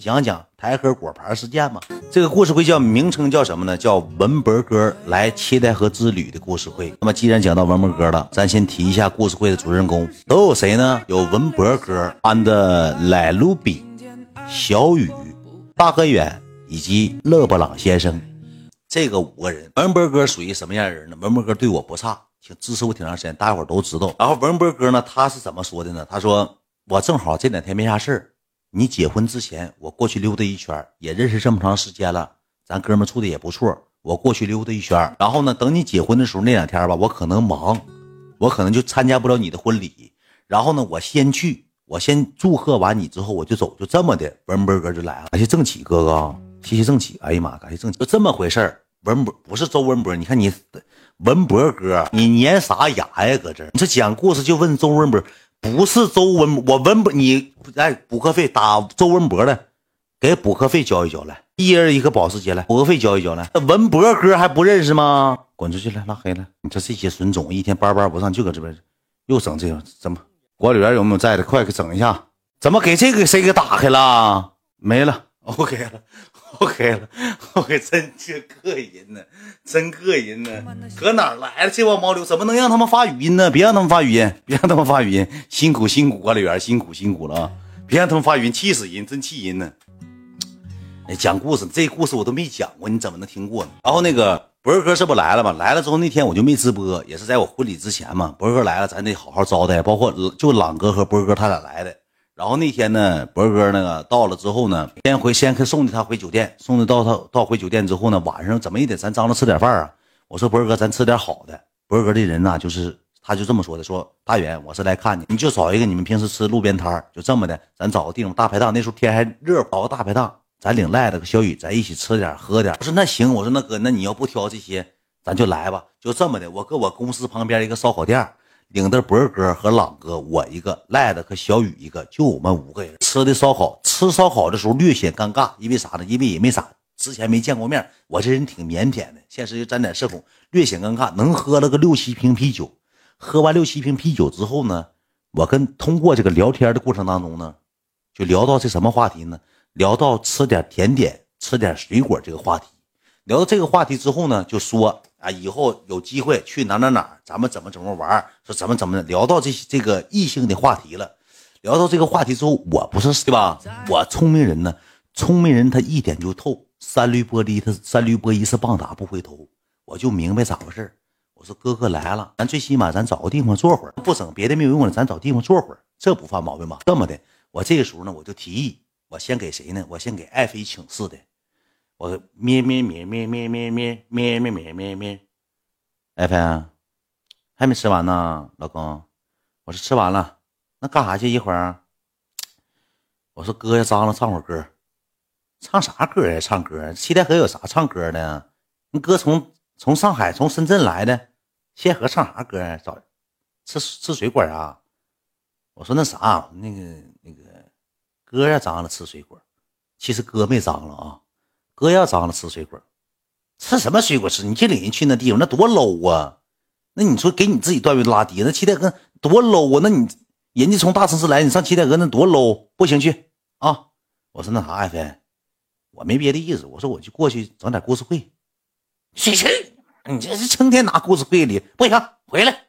讲讲台河果盘事件嘛。这个故事会叫名称叫什么呢？叫文博哥来七台河之旅的故事会。那么既然讲到文博哥了，咱先提一下故事会的主人公都有谁呢？有文博哥、安的莱卢比、小雨、大河远以及勒布朗先生。这个五个人，文博哥属于什么样的人呢？文博哥对我不差，挺支持我挺长时间，大伙都知道。然后文博哥呢，他是怎么说的呢？他说我正好这两天没啥事儿。你结婚之前，我过去溜达一圈，也认识这么长时间了，咱哥们处的也不错。我过去溜达一圈，然后呢，等你结婚的时候那两天吧，我可能忙，我可能就参加不了你的婚礼。然后呢，我先去，我先祝贺完你之后我就走，就这么的。文博哥就来了，感谢正启哥哥，谢谢正启。哎呀妈，感谢正启，就这么回事。文博不是周文博，你看你文博哥，你粘啥牙呀？搁这你这讲故事就问周文博。不是周文，我文博你哎，补课费打周文博的，给补课费交一交来，一人一个保时捷来，补课费交一交来。文博哥还不认识吗？滚出去了，拉黑了。你这这些损种，一天班班不上，就搁这边又整这个，怎么管理员有没有在的？快给整一下。怎么给这个谁给打开了？没了。OK 了 OK 了，OK，真这膈应呢，真膈应呢，搁哪来的这帮毛流？怎么能让他们发语音呢？别让他们发语音，别让他们发语音，辛苦辛苦管理员，辛苦辛苦了啊！别让他们发语音，气死人，真气人呢。哎，讲故事，这故事我都没讲过，你怎么能听过呢？然后那个博哥这不来了吗？来了之后那天我就没直播，也是在我婚礼之前嘛。博哥来了，咱得好好招待，包括就朗哥和博哥他俩来的。然后那天呢，博哥那个到了之后呢，先回先送的他回酒店，送的到他到回酒店之后呢，晚上怎么也得咱张罗吃点饭啊。我说博哥，咱吃点好的。博哥这人呢，就是他就这么说的，说大远，我是来看你，你就找一个你们平时吃路边摊就这么的，咱找个地方大排档。那时候天还热，找个大排档，咱领赖子和小雨咱一起吃点喝点。我说那行，我说那哥，那你要不挑这些，咱就来吧，就这么的。我搁我公司旁边一个烧烤店。领着博哥和朗哥，我一个赖子和小雨一个，就我们五个人吃的烧烤。吃烧烤的时候略显尴尬，因为啥呢？因为也没啥，之前没见过面。我这人挺腼腆的，现实就沾点社恐，略显尴尬。能喝了个六七瓶啤酒，喝完六七瓶啤酒之后呢，我跟通过这个聊天的过程当中呢，就聊到这什么话题呢？聊到吃点甜点、吃点水果这个话题。聊到这个话题之后呢，就说。啊，以后有机会去哪哪哪，咱们怎么怎么玩？说怎么怎么聊到这这个异性的话题了，聊到这个话题之后，我不是对吧？我聪明人呢，聪明人他一点就透，三驴玻璃他三驴玻璃是棒打不回头，我就明白咋回事我说哥哥来了，咱最起码咱找个地方坐会儿，不整别的没有用的，咱找地方坐会儿，这不犯毛病吧？这么的，我这个时候呢，我就提议，我先给谁呢？我先给爱妃请示的。我咩咩咩咩咩咩咩咩咩咩咩咩，爱妃还没吃完呢，老公。我说吃完了，那干啥去？一会儿。我说哥要，张罗唱会儿歌，唱啥歌呀？唱歌？七台河有啥唱歌的？你哥从从上海从深圳来的，七台河唱啥歌呀？找吃吃水果啊？我说那啥，那个那个哥要，张罗吃水果，其实哥没张罗啊。哥要张罗吃水果，吃什么水果吃？你去领人去那地方，那多 low 啊！那你说给你自己段位拉低，那七台河多 low 啊！那你人家从大城市来，你上七台河那多 low，不行去啊！我说那啥，爱妃，我没别的意思，我说我就过去整点故事会。去去，你这是成天拿故事会里，不行，回来，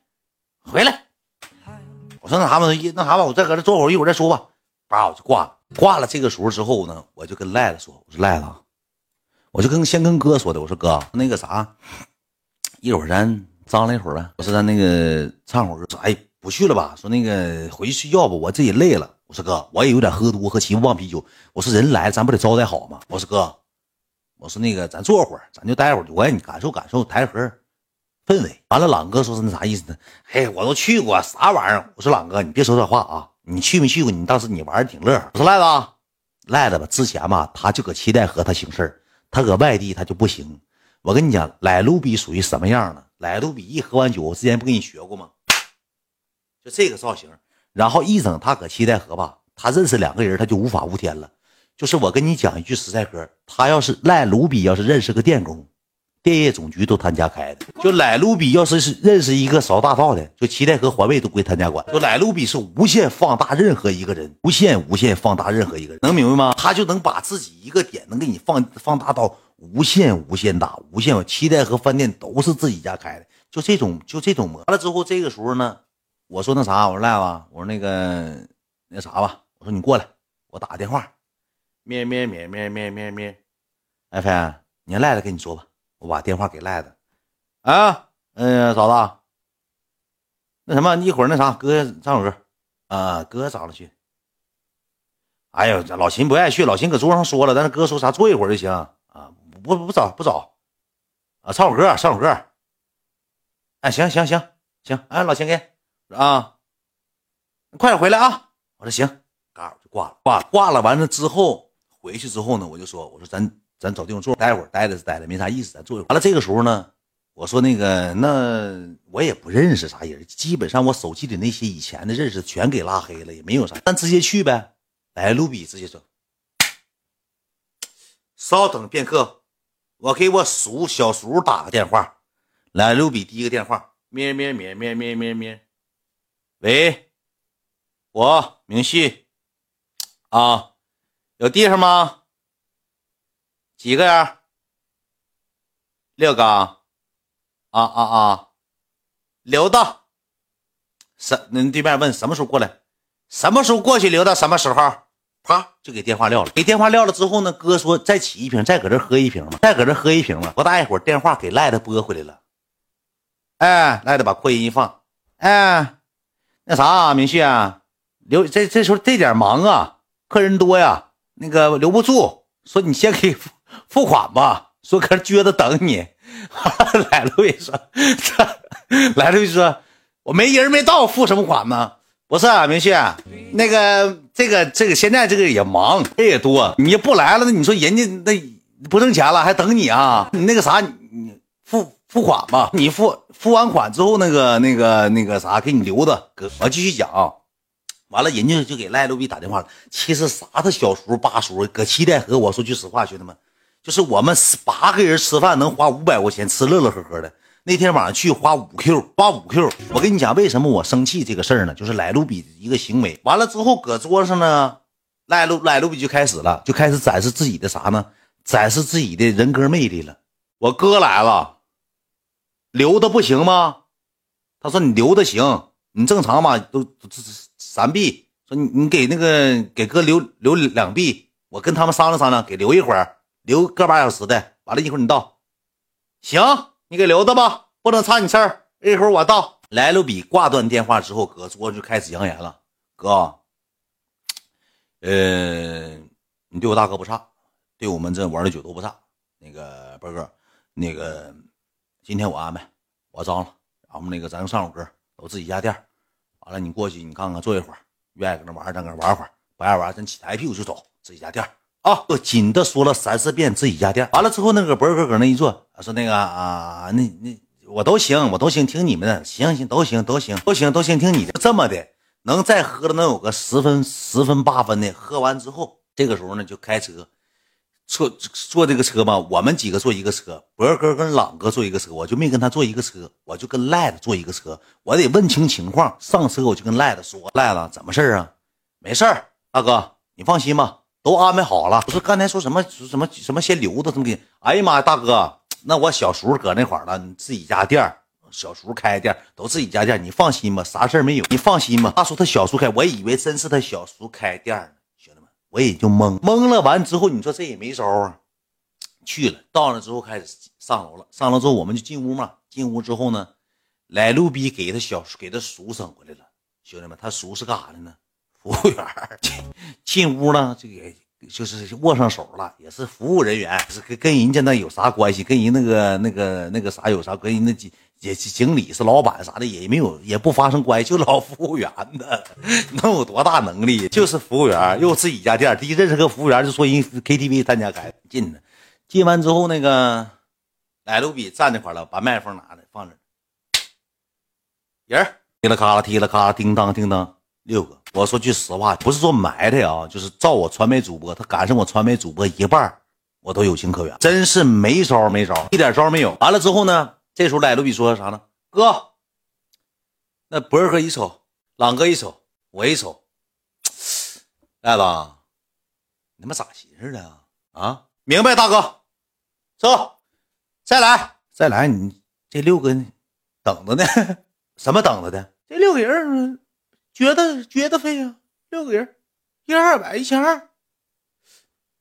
回来。我说那啥吧，那啥吧，我再搁这坐会儿，一会儿再说吧。叭，我就挂了。挂了这个时候之后呢，我就跟赖子说，我说赖子。我就跟先跟哥说的，我说哥，那个啥，一会儿咱张罗一会儿呗。我说咱那个唱会儿歌，说哎不去了吧？说那个回去睡觉吧，我这也累了。我说哥，我也有点喝多，喝七忘啤酒。我说人来，咱不得招待好吗？我说哥，我说那个咱坐会儿，咱就待会儿，我让你感受感受台河氛围。完了，朗哥说是那啥意思呢？嘿，我都去过，啥玩意儿？我说朗哥，你别说这话啊，你去没去过？你当时你玩的挺乐。我说赖子，赖子吧，之前吧，他就搁七代河他行事儿。他搁外地他就不行，我跟你讲，来卢比属于什么样呢？莱卢比一喝完酒，我之前不跟你学过吗？就这个造型，然后一整他搁七台河吧，他认识两个人，他就无法无天了。就是我跟你讲一句实在嗑，他要是赖卢比要是认识个电工，电业总局都他家开的。就莱卢比要是是认识一个扫大道的，就七代和环卫都归他家管。就莱卢比是无限放大任何一个人，无限无限放大任何一个人，能明白吗？他就能把自己一个点能给你放放大到无限无限大，无限。七代和饭店都是自己家开的，就这种就这种模。完了之后，这个时候呢，我说那啥，我说赖子，我说那个那啥吧，我说你过来，我打个电话。咩咩咩咩咩咩咩，哎飞，你让赖子跟你说吧，我把电话给赖子。啊，嗯，嫂子，那什么，一会儿那啥，哥唱首歌啊，哥找了去。哎呦，老秦不爱去，老秦搁桌上说了，但是哥说啥，坐一会儿就行啊，不不不找不找啊，唱首歌，唱首歌。哎，行行行行，哎，老秦给啊，快点回来啊！我说行，嘎我就挂了，挂挂了，完了之后。回去之后呢，我就说，我说咱咱找地方坐，待会儿待着是待着，没啥意思，咱坐一会儿。完了这个时候呢，我说那个那我也不认识啥人，基本上我手机里那些以前的认识全给拉黑了，也没有啥，咱直接去呗。来，卢比直接说，稍等片刻，我给我叔小叔打个电话。来，卢比第一个电话，咩咩咩咩咩咩咩，喂，我明旭啊。有地方吗？几个人？六个。啊啊啊！刘大，什？那对面问什么时候过来？什么时候过去？刘大什么时候？啪，就给电话撂了。给电话撂了之后呢？哥说再起一瓶，再搁这喝一瓶嘛，再搁这喝一瓶嘛。不大一会儿，电话给赖子拨回来了。哎，赖子把扩音一放。哎，那啥，明旭啊，刘这这时候这点忙啊，客人多呀。那个留不住，说你先给付款吧，说搁这撅着等你。来了也说，来了就说，我没人没到，付什么款呢？不是啊，明旭，那个这个这个现在这个也忙，人也多，你不来了，那你说人家那不挣钱了，还等你啊？你那个啥，你付付款吧，你付付完款之后，那个那个那个啥，给你留着。哥，我继续讲。完了，人家就给赖路比打电话了。其实啥他小叔八叔搁七代河，我说句实话，兄弟们，就是我们八个人吃饭能花五百块钱，吃乐乐呵呵的。那天晚上去花五 Q，花五 Q。我跟你讲，为什么我生气这个事儿呢？就是赖路比一个行为。完了之后，搁桌上呢，赖路赖路比就开始了，就开始展示自己的啥呢？展示自己的人格魅力了。我哥来了，留的不行吗？他说你留的行，你正常嘛，都。三币，说你你给那个给哥留留两币，我跟他们商量商量，给留一会儿，留个把小时的，完了一会儿你到，行，你给留着吧，不能差你事儿，一会儿我到。来了比挂断电话之后，搁桌子就开始扬言了，哥，呃，你对我大哥不差，对我们这玩的酒都不差。那个波哥，那个今天我安排，我招了，然后那个咱上首歌，都自己家店。完了，你过去，你看看，坐一会儿，愿意搁那玩，咱搁那玩会儿，不爱玩，咱起抬屁股就走，自己家店啊！就紧的说了三四遍，自己家店。完了之后，那个博哥搁那一坐，说那个啊，那那我都行，我都行，听你们的，行行都行，都行，都行，都行，听你的。这么的，能再喝了能有个十分、十分八分的。喝完之后，这个时候呢，就开车。坐坐这个车吧，我们几个坐一个车，博哥跟朗哥坐一个车，我就没跟他坐一个车，我就跟赖子坐一个车。我得问清情况，上车我就跟赖子说：“赖子，怎么事啊？没事儿，大哥，你放心吧，都安排好了。不是刚才说什么什么什么先留着，怎么给？哎呀妈呀，大哥，那我小叔搁那块儿了，你自己家店小叔开店都自己家店，你放心吧，啥事儿没有，你放心吧。他说他小叔开，我以为真是他小叔开店呢。兄弟们我也就懵懵了，完之后你说这也没招啊，去了到了之后开始上楼了，上楼之后我们就进屋嘛，进屋之后呢，来路逼给他小给他叔整回来了，兄弟们，他叔是干啥的呢？服务员进进屋呢就给就是握上手了，也是服务人员，是跟跟人家那有啥关系？跟人那个那个那个啥有啥？跟人那几。也经理是老板啥的也没有，也不发生关系，就老服务员的，能有多大能力？就是服务员，又自己家店，第一认识个服务员就说人 KTV 他家开进的，进完之后那个奶卢比站那块了，把麦克风拿来放这，人踢了咔啦踢了咔啦，叮当叮当六个。我说句实话，不是说埋汰啊，就是照我传媒主播，他赶上我传媒主播一半我都有情可原，真是没招没招，一点招没有。完了之后呢，这时候莱卢比说啥呢？哥，那博儿哥一瞅，朗哥一瞅，我一瞅，赖子，你他妈咋寻思的啊？啊，明白，大哥，走，再来，再来，你这六个等着呢，什么等着的？这六个人觉得觉得费啊，六个人，一人二百，一千二，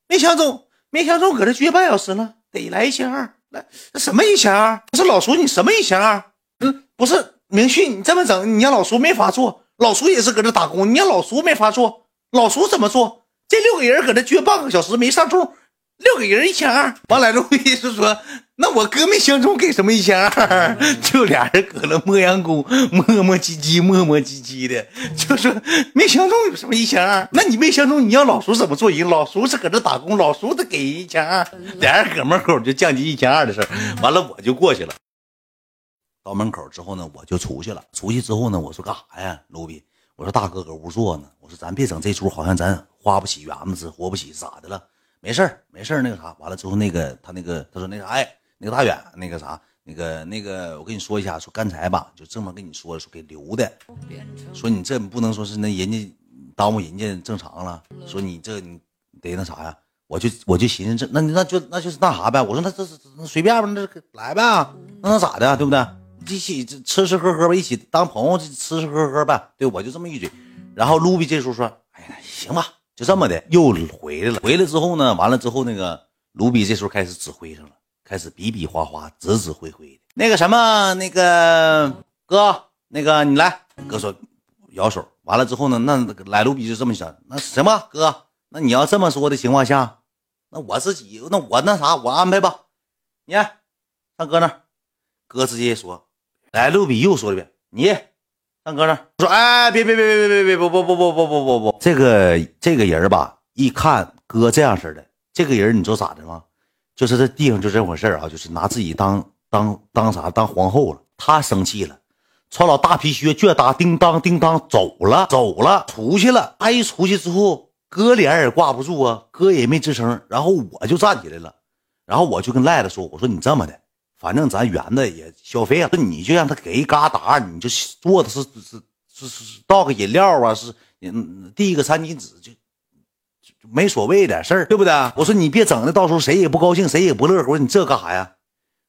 没想中，没想中，搁这撅半小时了，得来一千二，来，什么一千二？不是老叔，你什么一千二？嗯，不是明旭，你这么整，你让老叔没法做。老叔也是搁这打工，你让老叔没法做，老叔怎么做？这六个人搁这撅半个小时没上中，六个人一千二。完了，陆意是说，那我哥没相中，给什么一千二？就俩人搁那磨洋工，磨磨唧唧，磨磨唧唧的，就说没相中有什么一千二？那你没相中，你让老叔怎么做人？老叔是搁这打工，老叔得给一千二。俩人搁门口就降级一千二的事完了我就过去了。到门口之后呢，我就出去了。出去之后呢，我说干啥呀，卢比？我说大哥搁屋坐呢。我说咱别整这出，好像咱花不起园子，活不起，咋的了？没事儿，没事儿。那个啥，完了之后，那个他那个他说那啥，哎，那个大远，那个啥，那个那个，我跟你说一下，说刚才吧，就这么跟你说说给留的，说你这不能说是那人家耽误人家正常了，说你这你得那啥呀？我就我就寻思这那那就那就是那啥呗。我说那这是随便吧，那来呗，那能咋的，对不对？一起吃吃喝喝吧，一起当朋友吃吃喝喝吧。对我就这么一嘴，然后卢比这时候说：“哎呀，行吧，就这么的。”又回来了。回来之后呢，完了之后那个卢比这时候开始指挥上了，开始比比划划，指指挥挥的。那个什么，那个哥，那个你来。哥说摇手。完了之后呢，那来卢比就这么想，那什么，哥，那你要这么说的情况下，那我自己，那我那啥，我安排吧。你上哥那儿，哥直接说。来，卢比又说一遍：“你上哥那说，哎，别别别别别别别不不不不不不不不，这个这个人吧，一看哥这样式的，这个人你知道咋的吗？就是这地方就这回事啊，就是拿自己当当当啥当皇后了。他生气了，穿老大皮靴，倔哒叮当叮当走了走了出去了。他一出去之后，哥脸也挂不住啊，哥也没吱声。然后我就站起来了，然后我就跟赖子说：我说你这么的。”反正咱园子也消费了，那你就让他给一嘎达，你就做的是是是是倒个饮料啊，是嗯递个餐巾纸就没所谓的事儿，对不对？我说你别整的，到时候谁也不高兴，谁也不乐。我说你这干啥呀？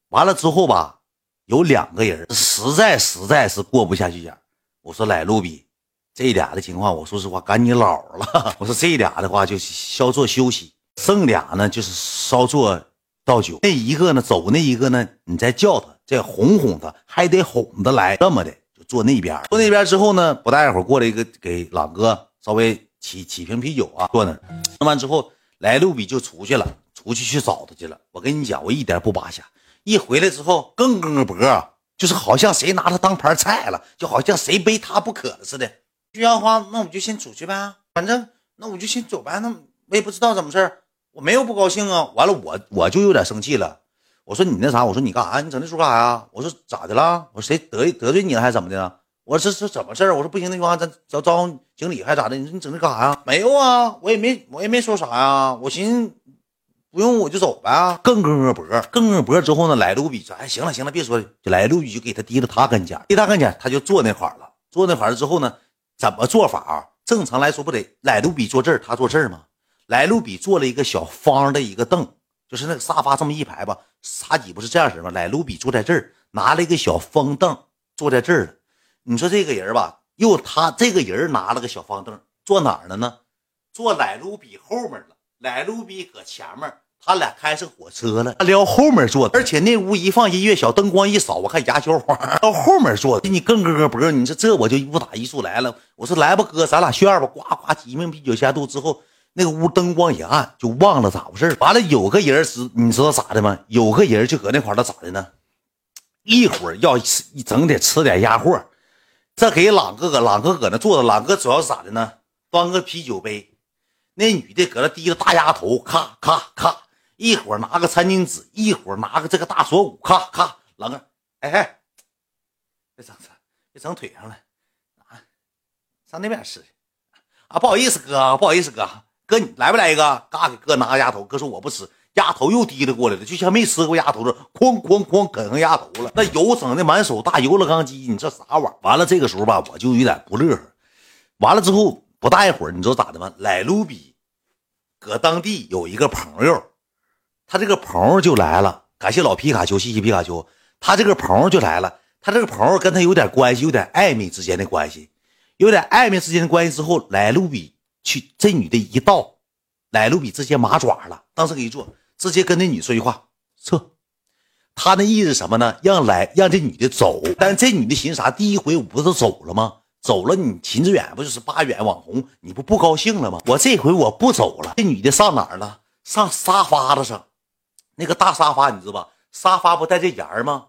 完了之后吧，有两个人实在实在是过不下去眼。我说来路比，这俩的情况，我说实话赶你老了。我说这俩的话就稍作休息，剩俩呢就是稍作。倒酒，那一个呢？走那一个呢？你再叫他，再哄哄他，还得哄得来。这么的，就坐那边。坐那边之后呢，不大一会儿过来一个，给朗哥稍微起起瓶啤酒啊，坐那。弄完之后，来路比就出去了，出去去找他去了。我跟你讲，我一点不扒瞎。一回来之后，更更脖，就是好像谁拿他当盘菜了，就好像谁背他不可了似的。徐阳花，那我就先出去呗，反正那我就先走呗。那我也不知道怎么事儿。我没有不高兴啊，完了我我就有点生气了。我说你那啥，我说你干啥？你整那出干啥呀？我说咋的了？我说谁得得罪你了还是怎么的？我说这是怎么事儿？我说不行，那句话咱找招呼经理还咋的？你说你整这干啥呀？没有啊，我也没我也没说啥呀。我寻思不用我就走呗。更更个脖，更更脖之后呢，来路比说，哎，行了行了，别说了，就来路比就给他提到他跟前，提他跟前他就坐那块了。坐那块了之后呢，怎么做法？正常来说不得来路比坐这儿，他坐这儿吗？莱路比坐了一个小方的一个凳，就是那个沙发这么一排吧，茶几不是这样式吗？莱路比坐在这儿，拿了一个小方凳坐在这儿了。你说这个人吧，又他这个人拿了个小方凳坐哪儿了呢？坐莱路比后面了。莱路比搁前面，他俩开上火车了，他撩后面坐的。而且那屋一放音乐，小灯光一扫，我看牙胶花到后面坐的。你更哥哥脖，你说这我就不打一处来了。我说来吧，哥，咱俩炫吧，呱呱几瓶啤酒下肚之后。那个屋灯光一暗，就忘了咋回事完了，有个人知你知道咋的吗？有个人就搁那块儿，咋的呢？一会儿要吃，整得吃点鸭货。这给朗哥哥，朗哥搁那坐着。朗哥主要是咋的呢？端个啤酒杯，那女的搁那低着大丫头，咔咔咔，一会儿拿个餐巾纸，一会儿拿个这个大锁骨，咔咔。朗哥，哎哎，别整别整腿上了啊！上那边吃去啊！不好意思哥，不好意思哥。哥，你来不来一个？嘎给哥拿个鸭头。哥说我不吃，鸭头又提溜过来了，就像没吃过鸭头似的，哐哐哐啃上鸭头了，那油整的满手大油了钢鸡，你这啥玩意儿？完了这个时候吧，我就有点不乐呵。完了之后不大一会儿，你知道咋的吗？来卢比搁当地有一个朋友，他这个朋友就来了，感谢老皮卡丘，谢谢皮卡丘，他这个朋友就来了，他这个朋友跟他有点关系，有点暧昧之间的关系，有点暧昧之间的关系之后，来卢比去这女的一到，来路比直接麻爪了，当时给一坐。直接跟那女说句话，撤。他那意思什么呢？让来让这女的走。但这女的寻思啥？第一回我不是走了吗？走了，你秦志远不就是八远网红？你不不高兴了吗？我这回我不走了。这女的上哪儿了？上沙发子上，那个大沙发你知道吧？沙发不带这沿儿吗？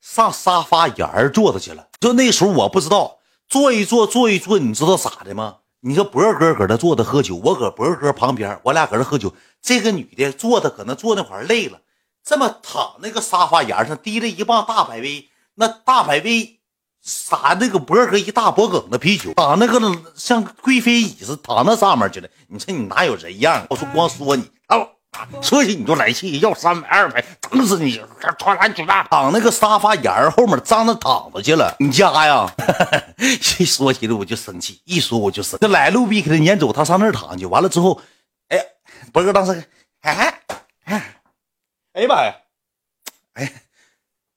上沙发沿儿坐着去了。就那时候我不知道，坐一坐，坐一坐，你知道咋的吗？你说博哥搁那坐着喝酒，我搁博哥旁边，我俩搁那喝酒。这个女的坐着可能坐那块累了，这么躺那个沙发沿上，提了一棒大百威，那大百威撒那个博哥一大脖梗的啤酒，躺那个像贵妃椅子躺那上面去了。你说你哪有人样？我说光说你啊，说起你就来气，要三百二百，整死你！穿蓝裙子躺那个沙发沿儿后面，张着躺着去了。你家呀？一说起来我就生气，一说我就生。这来路比给他撵走，他上那儿躺去。完了之后，哎，博哥当时，哎哎，哎呀妈呀，哎，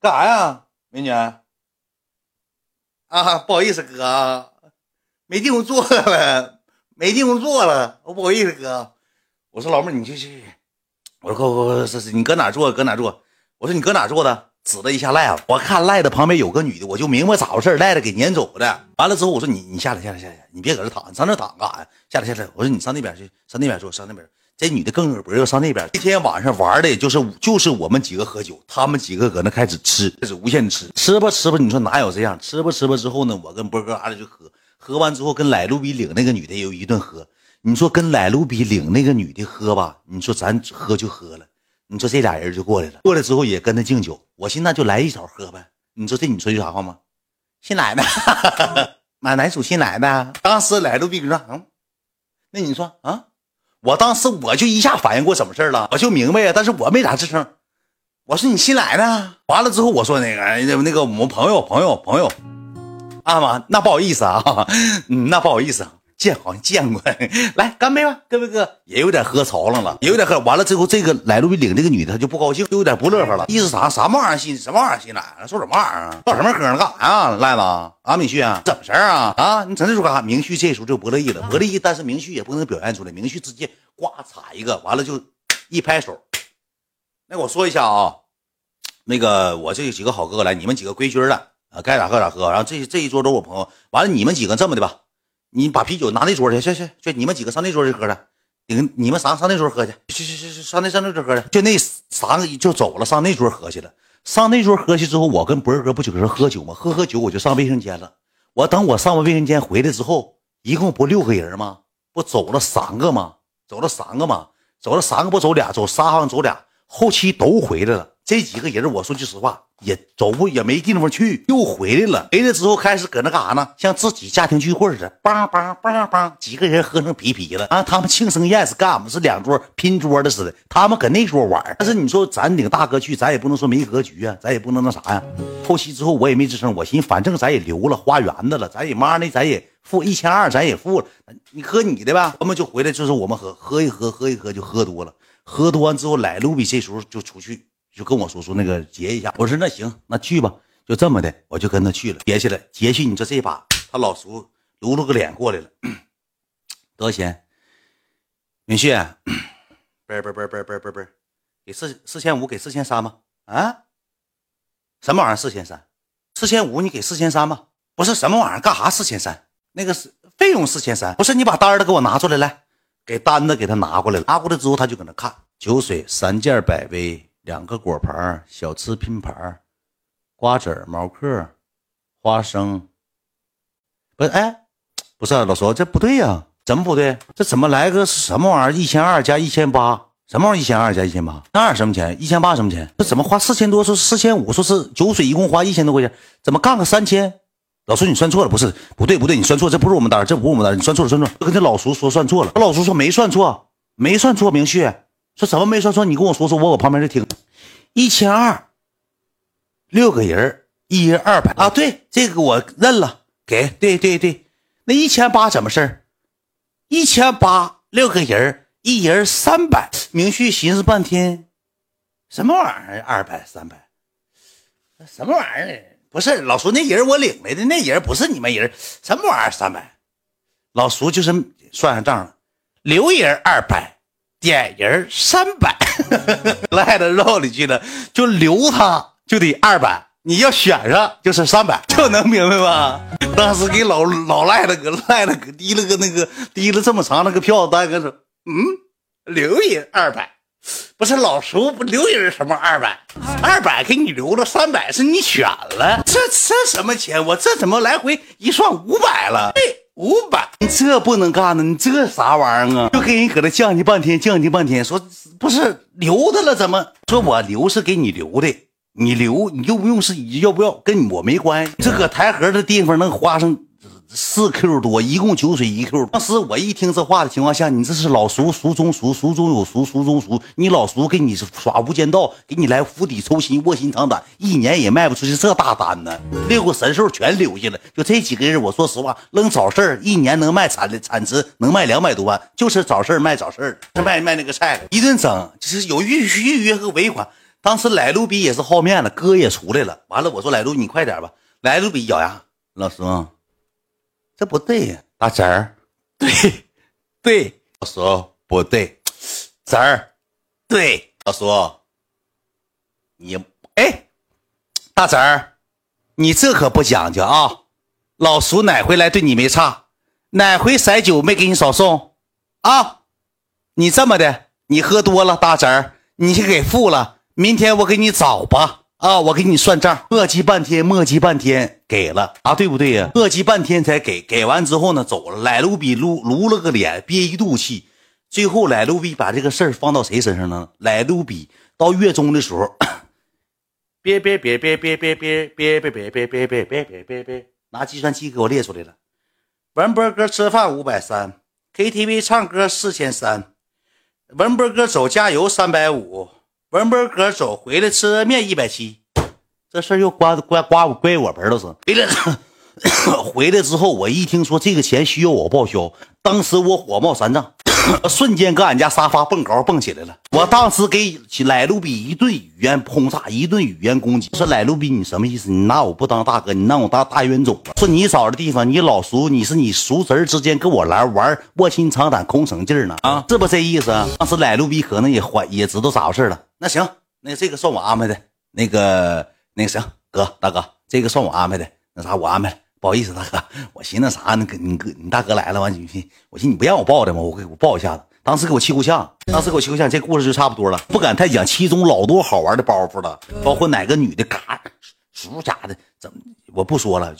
干啥呀，美女？啊，不好意思哥，没地方坐了，没地方坐了，我不好意思哥。我说老妹儿，你去去。我说快快快，是是，你搁哪坐？搁哪坐？我说你搁哪坐的？指了一下赖子，我看赖子旁边有个女的，我就明白咋回事赖子给撵走的。完了之后，我说你你下来下来下来，你别搁这躺，你上那躺干啥呀？下来下来，我说你上那边去，上那边坐，上那边。这女的更恶脖，要上那边。那天晚上玩的也就是就是我们几个喝酒，他们几个搁那开始吃，开始无限吃，吃吧吃吧。你说哪有这样？吃吧吃吧之后呢，我跟波哥俺俩就喝，喝完之后跟来路比领那个女的有一顿喝。你说跟来路比领那个女的喝吧，你说咱喝就喝了。你说这俩人就过来了，过来之后也跟他敬酒。我寻思那就来一勺喝呗。你说这你说句啥话吗？新来的，马男主新来的。当时来路比说，嗯，那你说啊？我当时我就一下反应过什么事了，我就明白呀，但是我没咋吱声。我说你新来的，完了之后我说那个那个我们朋友朋友朋友，啊妈，那不好意思啊，嗯，那不好意思。见好像见过，来干杯吧，各位哥也有点喝潮了了，也有点喝。完了之后，这个来路比领这个女的，她就不高兴，就有点不乐呵了。意思啥？什么玩意儿新？什么玩意儿新来？说什么玩意儿？唠什么嗑呢？干啥呀？赖子啊，明旭啊，怎么事儿啊？啊，你整这出干啥？明旭这时候就不乐意了，不乐意，但是明旭也不能表现出来。明旭直接呱嚓一个，完了就一拍手。那我说一下啊，那个我这几个好哥哥来，你们几个归军了啊，该咋喝咋喝。然后这这一桌都是我朋友，完了你们几个这么的吧。你把啤酒拿那桌去，去去去，你们几个上那桌去喝去，顶你们仨上那桌喝去，去去去去，上那上那桌喝去，就那三个就走了，上那桌喝去了。上那桌喝去之后，我跟博哥不就搁这喝酒吗？喝喝酒，我就上卫生间了。我等我上完卫生间回来之后，一共不六个人吗？不走了三个吗？走了三个吗？走了三个不走俩，走仨好像走俩，后期都回来了。这几个人，我说句实话。也走不也没地方去，又回来了。回来之后开始搁那干啥呢？像自己家庭聚会似的，梆梆梆梆，几个人喝成皮皮了啊！他们庆生宴是干么？是两桌拼桌的似的。他们搁那桌玩。但是你说咱领大哥去，咱也不能说没格局啊，咱也不能那啥呀。后期之后我也没吱声，我寻思反正咱也留了花园子了，咱也妈那咱也付一千二，咱也付了。你喝你的呗。他们就回来，就是我们喝喝一喝，喝一喝就喝多了。喝多完之后，来卢比这时候就出去。就跟我说说那个结一下，我说那行，那去吧，就这么的，我就跟他去了，结去了，结去。你说这把他老叔撸了个脸过来了，多少钱？明旭，不不不不不不不，给四四千五，给四千三吧？啊？什么玩意儿？四千三？四千五？你给四千三吧？不是什么玩意儿？干啥？四千三？那个是费用四千三？不是你把单子给我拿出来，来，给单子给他拿过来了。拿过来之后，他就搁那看酒水三件百威。两个果盘，小吃拼盘，瓜子毛嗑，花生。不是，哎，不是老叔这不对呀？怎么不对？这怎么来个什么玩意儿？一千二加一千八，什么玩意儿？一千二加一千八，那什么钱？一千八什么钱？这怎么花四千多？说四千五，说是酒水一共花一千多块钱，怎么干个三千？老叔，你算错了，不是，不对，不对，你算错，这不是我们单，这不是我们单，你算错了，算错了。跟这老叔说算错了，老叔说没算错，没算错，明旭。说什么没说错？你跟我说说，我搁旁边就听。一千二，六个人一人二百啊？对，这个我认了，给。对对对，那一千八怎么事儿？一千八，六个人一人三百。明旭寻思半天，什么玩意儿？二百三百？什么玩意儿？不是老叔，那人我领来的，那人不是你们人，什么玩意儿？三百？老叔就是算上账了，留人二百，点人三百，赖到肉里去了，就留他就得二百，你要选上就是三百，就能明白吧？当时给老老赖了，搁赖了，搁提了个那个提了这么长那个票单，搁说，嗯，留人二百。不是老叔不留人什么二百，二百给你留了，三百是你选了，这这什么钱？我这怎么来回一算五百了？对，五百，你这不能干呢？你这啥玩意儿啊？就给人搁那降低半天，降低半天，说不是留他了，怎么说我留是给你留的？你留你用不用是要不要跟我没关系？这搁台河的地方能花上。四 Q 多，一共酒水一 Q。当时我一听这话的情况下，你这是老熟熟中熟，熟中有熟，熟中熟。你老熟给你耍无间道，给你来釜底抽薪，卧薪尝胆，一年也卖不出去这大单呢。六个神兽全留下了，就这几个人。我说实话，扔早市一年能卖产的产值能卖两百多万，就是早市卖早市的，卖卖那个菜，一顿整，就是有预预约和尾款。当时来路比也是好面子，哥也出来了。完了，我说来路你快点吧。来路比咬牙，老叔。这不对呀，大侄儿，对，对，我说不对，侄儿，对，老叔，你哎，大侄儿，你这可不讲究啊！老叔哪回来对你没差？哪回塞酒没给你少送啊？你这么的，你喝多了，大侄儿，你先给付了，明天我给你找吧。啊！我给你算账，磨叽半天，磨叽半天，给了啊，对不对呀？磨叽半天才给，给完之后呢，走了。来路比撸撸了个脸，憋一肚气。最后来路比把这个事儿放到谁身上呢？来路比到月中的时候，别别别别别别别别别别别别别别别别别，拿计算器给我列出来了。文波哥吃饭五百三，KTV 唱歌四千三，文波哥走加油三百五。文波哥走回来吃面一百七，这事儿又刮刮刮我怪我盆了是。回来 回来之后，我一听说这个钱需要我报销，当时我火冒三丈。瞬间搁俺家沙发蹦高蹦起来了，我当时给来路比一顿语言轰炸，一顿语言攻击，说来路比你什么意思？你拿我不当大哥，你拿我当大冤种了？说你找的地方，你老叔，你是你叔侄之间跟我来玩卧薪尝胆空城劲儿呢？啊，是不这意思？当时来路比可能也怀也知道咋回事了。那行，那这个算我安排的，那个那个行，哥大哥，这个算我安排的，那啥我安排。不好意思，大哥，我寻思啥呢？你哥，你大哥来了，完你，我寻思你不让我抱的吗？我给我抱一下子。当时给我气够呛，当时给我气够呛，这故事就差不多了，不敢太讲。其中老多好玩的包袱了，包括哪个女的嘎，叔家的怎么，我不说了。